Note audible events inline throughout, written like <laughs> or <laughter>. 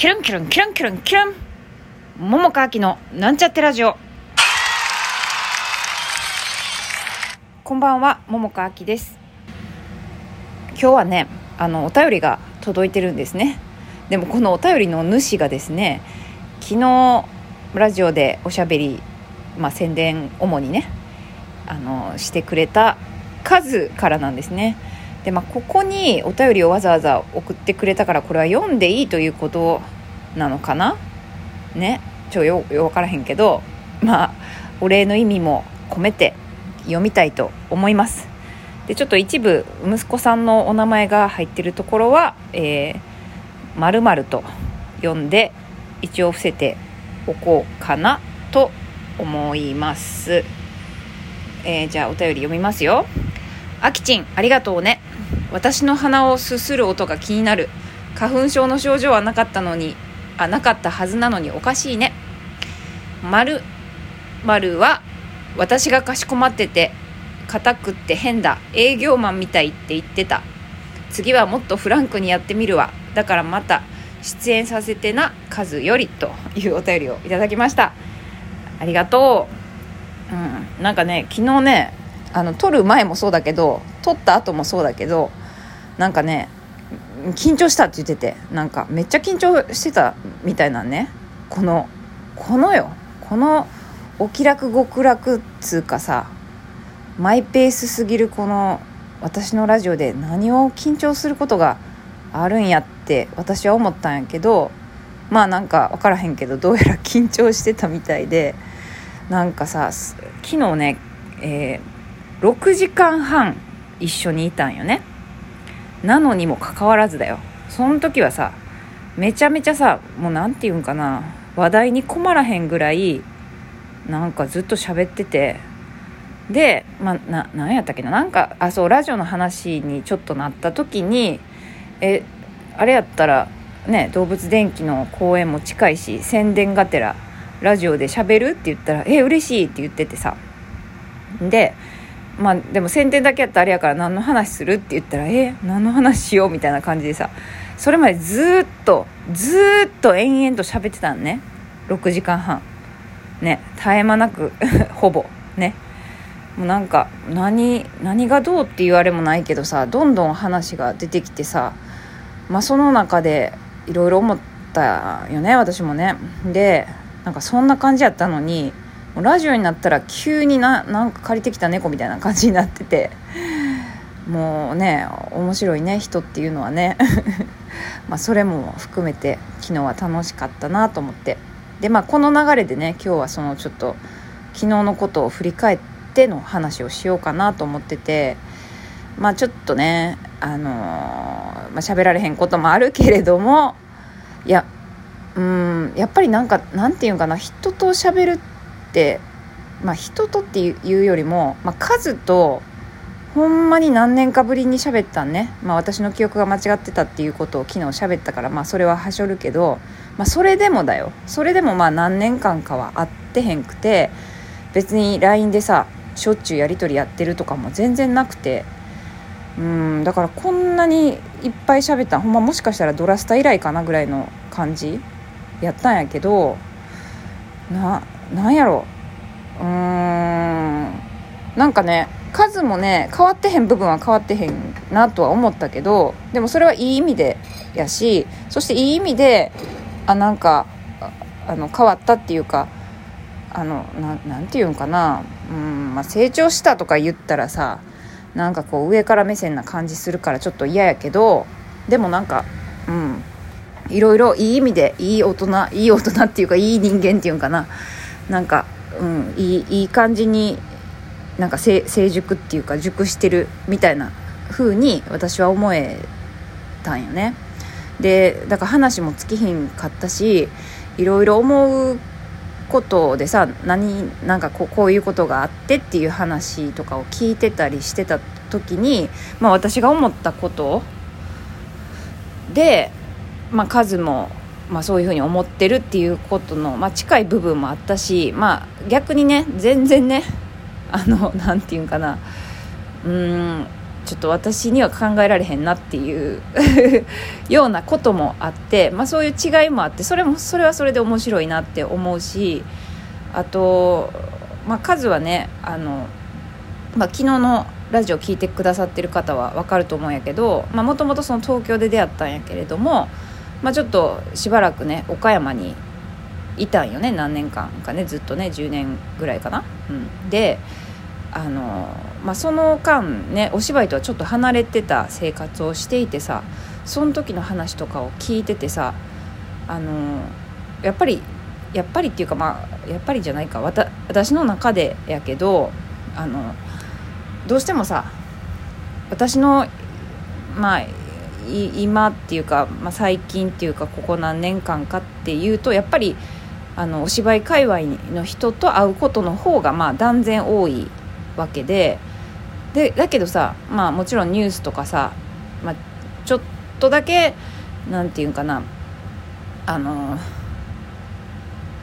キュルンキュルンキュルンキュルンキュルン。桃川きのなんちゃってラジオ。こんばんは桃川きです。今日はねあのお便りが届いてるんですね。でもこのお便りの主がですね昨日ラジオでおしゃべり、まあ、宣伝主にねあのしてくれた数からなんですね。でまあここにお便りをわざわざ送ってくれたからこれは読んでいいということなのかな？ね。ちょよよ分からへんけどまあお礼の意味も込めて読みたいと思います。でちょっと一部息子さんのお名前が入ってるところは「えー、〇〇と読んで一応伏せておこうかなと思います、えー、じゃあお便り読みますよ。あきちんありがとうね。私の鼻をすする音が気になる。花粉症の症状はなかったのにあなかったはずなのにおかしいね。丸丸は私がかしこまってて硬くって変だ。営業マンみたいって言ってた。次はもっとフランクにやってみるわ。だからまた出演させてな数よりというお便りをいただきました。ありがとう。うんなんかね昨日ねあの撮る前もそうだけど撮った後もそうだけどなんかね緊張したって言っててなんかめっちゃ緊張してたみたいなね。このこのよ。このお気楽極楽っつうかさマイペースすぎるこの私のラジオで何を緊張することがあるんやって私は思ったんやけどまあなんか分からへんけどどうやら緊張してたみたいでなんかさ昨日ね、えー、6時間半一緒にいたんよね。なのにもかかわらずだよ。その時はさめちゃめちゃさもう何て言うんかな話題に困らへんぐらいなんかずっと喋ってて。でまあな何やったっけななんかあそうラジオの話にちょっとなった時にえあれやったらね動物電気の公演も近いし宣伝がてらラジオで喋るって言ったら「え嬉しい」って言っててさ。でまあでも宣伝だけやったらあれやから何の話するって言ったらえ何の話しようみたいな感じでさそれまでずっとずっと延々と喋ってたんね。6時間半。ね。絶え間なく <laughs> ほぼ。ね。もうなんか何何がどうっていうあれもないけどさどんどん話が出てきてさまあその中でいろいろ思ったよね私もね。でなんかそんな感じやったのにラジオになったら急にななんか借りてきた猫みたいな感じになってて。もうね面白いね人っていうのはね。<laughs> まあそれも含めて昨日は楽しかったなと思って。でまあこの流れでね今日はそのちょっと昨日のことを振り返っての話をしようかなと思ってて。まあちょっとねあのー、まあ、喋られへんこともあるけれどもいやうんやっぱりなんかなんていうかな人と喋るってまあ人とっていうよりも、まあ、数とほんまに何年かぶりに喋ったんね、まあ、私の記憶が間違ってたっていうことを昨日喋ったから、まあ、それははしょるけど、まあ、それでもだよ。それでもまあ何年間かは会ってへんくて別に LINE でさしょっちゅうやり取りやってるとかも全然なくて。うんだからこんなにいっぱい喋ったほんまもしかしたらドラスタ以来かなぐらいの感じやったんやけどななんやろ？うーん。なんかね数もね変わってへん部分は変わってへんなとは思ったけどでもそれはいい意味でやしそしていい意味であなんかあの変わったっていうかあのななんていうんかな、うんまあ、成長したとか言ったらさなんかこう上から目線な感じするからちょっと嫌やけどでもなんかうん。いろいろいい意味でいい大人いい大人っていうかいい人間っていうんかな。なんか、うん、いいいい感じになんか成熟っていうか熟してるみたいな風に私は思えたんよね。でだから話も尽きひんかったしいろいろ思うことでさ何なんかこうこういうことがあってっていう話とかを聞いてたりしてた時に、まあ、私が思ったことで、まあ、数もまあ、そういうふうに思ってるっていうことの、まあ、近い部分もあったし、まあ、逆にね全然ね <laughs> あのなんて言うんかなうんちょっと私には考えられへんなっていう <laughs> ようなこともあって、まあ、そういう違いもあってそれもそれはそれで面白いなって思うしあと、まあ、数はねあの、まあ、昨日のラジオ聞いてくださってる方は分かると思うんやけどもともと東京で出会ったんやけれども、まあ、ちょっとしばらくね岡山にいたんよね何年間かねずっとね10年ぐらいかな。うん、であの、まあ、その間ねお芝居とはちょっと離れてた生活をしていてさその時の話とかを聞いててさあのやっぱりやっぱりっていうかまあやっぱりじゃないか私の中でやけどあのどうしてもさ私のまあ今っていうか、まあ、最近っていうかここ何年間かっていうとやっぱりあのお芝居界隈の人と会うことの方がまあ断然多いわけででだけどさまあもちろんニュースとかさ、まあ、ちょっとだけなんていうかなあの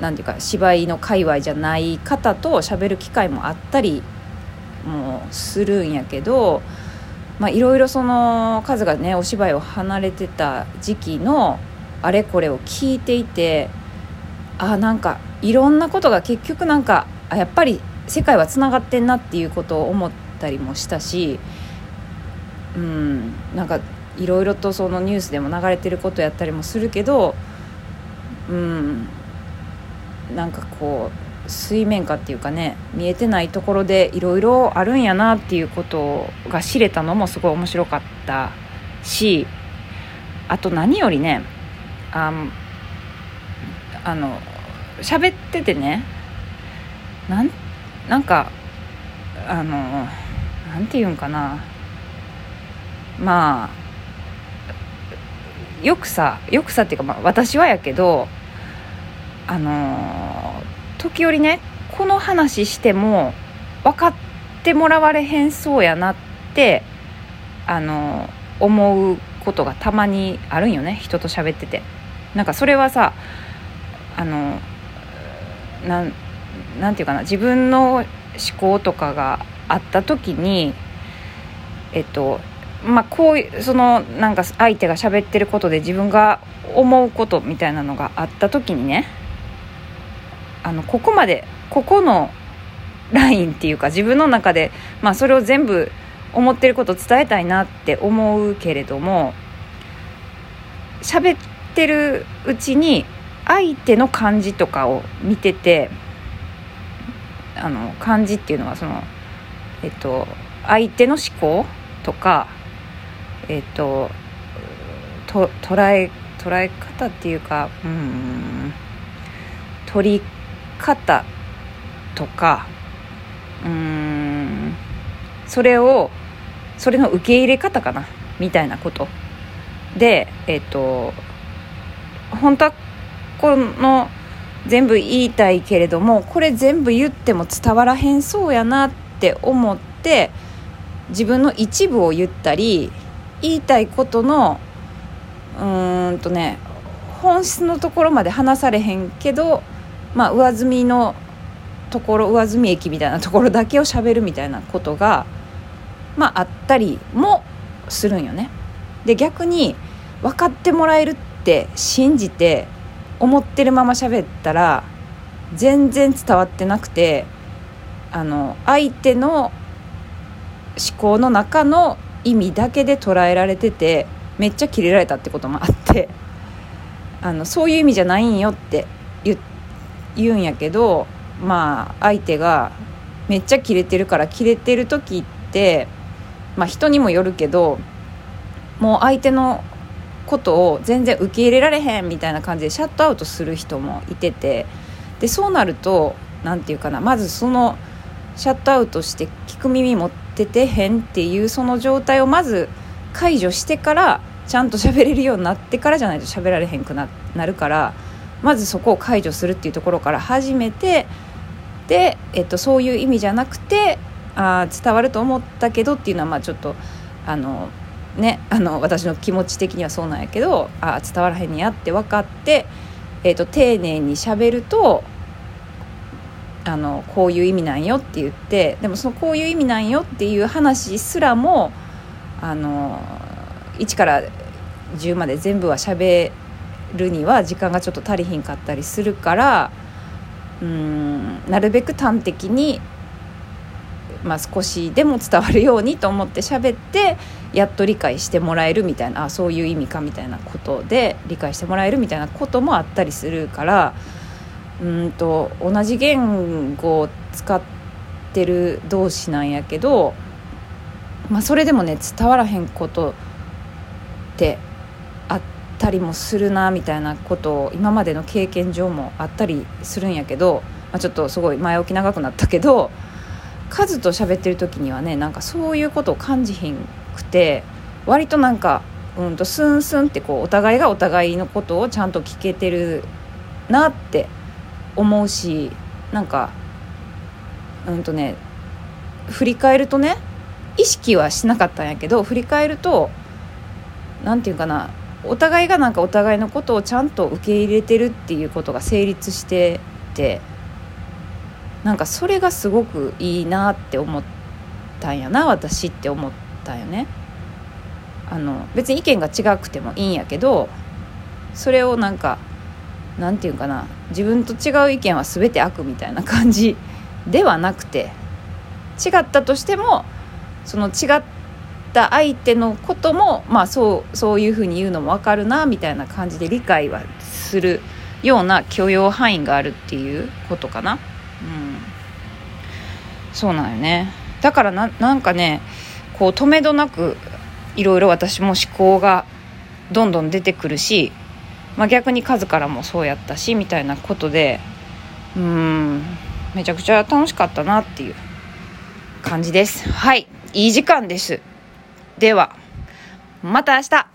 なんていうか芝居の界隈じゃない方と喋る機会もあったりもするんやけどまあいろいろその数がねお芝居を離れてた時期のあれこれを聞いていてあなんかいろんなことが結局なんかあやっぱり世界はつながってんなっていうことを思ったりもしたしうんなんかいろいろとそのニュースでも流れてることやったりもするけどうんなんかこう水面下っていうかね見えてないところでいろいろあるんやなっていうことが知れたのもすごい面白かったしあと何よりねああの喋っててねなんなんかあのなんて言うんかな。まあよくさよくさっていうか、まあ、私はやけどあの時折ねこの話しても分かってもらわれへんそうやなってあの思うことがたまにあるんよね人と喋ってて。なんかそれはさあのななんていうかな自分の思考とかがあった時にえっとまあこういうそのなんか相手が喋ってることで自分が思うことみたいなのがあった時にねあのここまでここのラインっていうか自分の中で、まあ、それを全部思ってること伝えたいなって思うけれども喋ってるうちに相手の感じとかを見ててあの感じっていうのはそのえっと相手の思考とかえっとと捉え捉え方っていうかうん取り方とかうーんそれをそれの受け入れ方かなみたいなこと。でえっと本当はこの全部言いたいけれどもこれ全部言っても伝わらへんそうやなって思って自分の一部を言ったり言いたいことのうーんとね本質のところまで話されへんけど、まあ、上積みのところ上積み駅みたいなところだけをしゃべるみたいなことが、まあ、あったりもするんよね。で逆に分かってもらえるって信じて思ってるまま喋ったら全然伝わってなくてあの相手の思考の中の意味だけで捉えられててめっちゃキレられたってこともあってあのそういう意味じゃないんよって言って言うんやけどまあ相手がめっちゃキレてるからキレてる時ってまあ人にもよるけどもう相手のことを全然受け入れられへんみたいな感じでシャットアウトする人もいててでそうなると何て言うかなまずそのシャットアウトして聞く耳持っててへんっていうその状態をまず解除してからちゃんと喋れるようになってからじゃないと喋られへんくななるからまずそこを解除するっていうところから始めてで、えっと、そういう意味じゃなくてあ伝わると思ったけどっていうのはまあちょっとあのね、あの私の気持ち的にはそうなんやけどあ伝わらへんにやって分かって、えーと、丁寧にしゃべるとあのこういう意味なんよって言ってでもそのこういう意味なんよっていう話すらもあの1から10まで全部は喋るには時間がちょっと足りひんかったりするからうんなるべく端的に、まあ、少しでも伝わるようにと思って喋ってやっと理解してもらえるみたいなあそういう意味かみたいなことで理解してもらえるみたいなこともあったりするからうんと同じ言語を使ってる同士なんやけど、まあ、それでもね伝わらへんことってあったりもするなみたいなことを今までの経験上もあったりするんやけど、まあ、ちょっとすごい前置き長くなったけどカズと喋ってる時にはねなんかそういうことを感じひんくて割となんか、うんとスンスンってこうお互いがお互いのことをちゃんと聞けてるなって思うしなんかうんとね振り返るとね意識はしなかったんやけど振り返ると何て言うかなお互いがなんかお互いのことをちゃんと受け入れてるっていうことが成立しててなんかそれがすごくいいなって思ったんやな私って思ったよね。あの別に意見が違くてもいいんやけどそれをなんかなんていうかな自分と違う意見は全て悪みたいな感じではなくて違ったとしてもその違った相手のこともまあそうそういうふうに言うのも分かるなみたいな感じで理解はするような許容範囲があるっていうことかな。うん、そうなんよね。だからななんかねこう止めどなくいろいろ私も思考がどんどん出てくるし、まあ、逆に数からもそうやったしみたいなことでうん。めちゃくちゃ楽しかったなっていう感じです。はい。いい時間です。ではまた明日。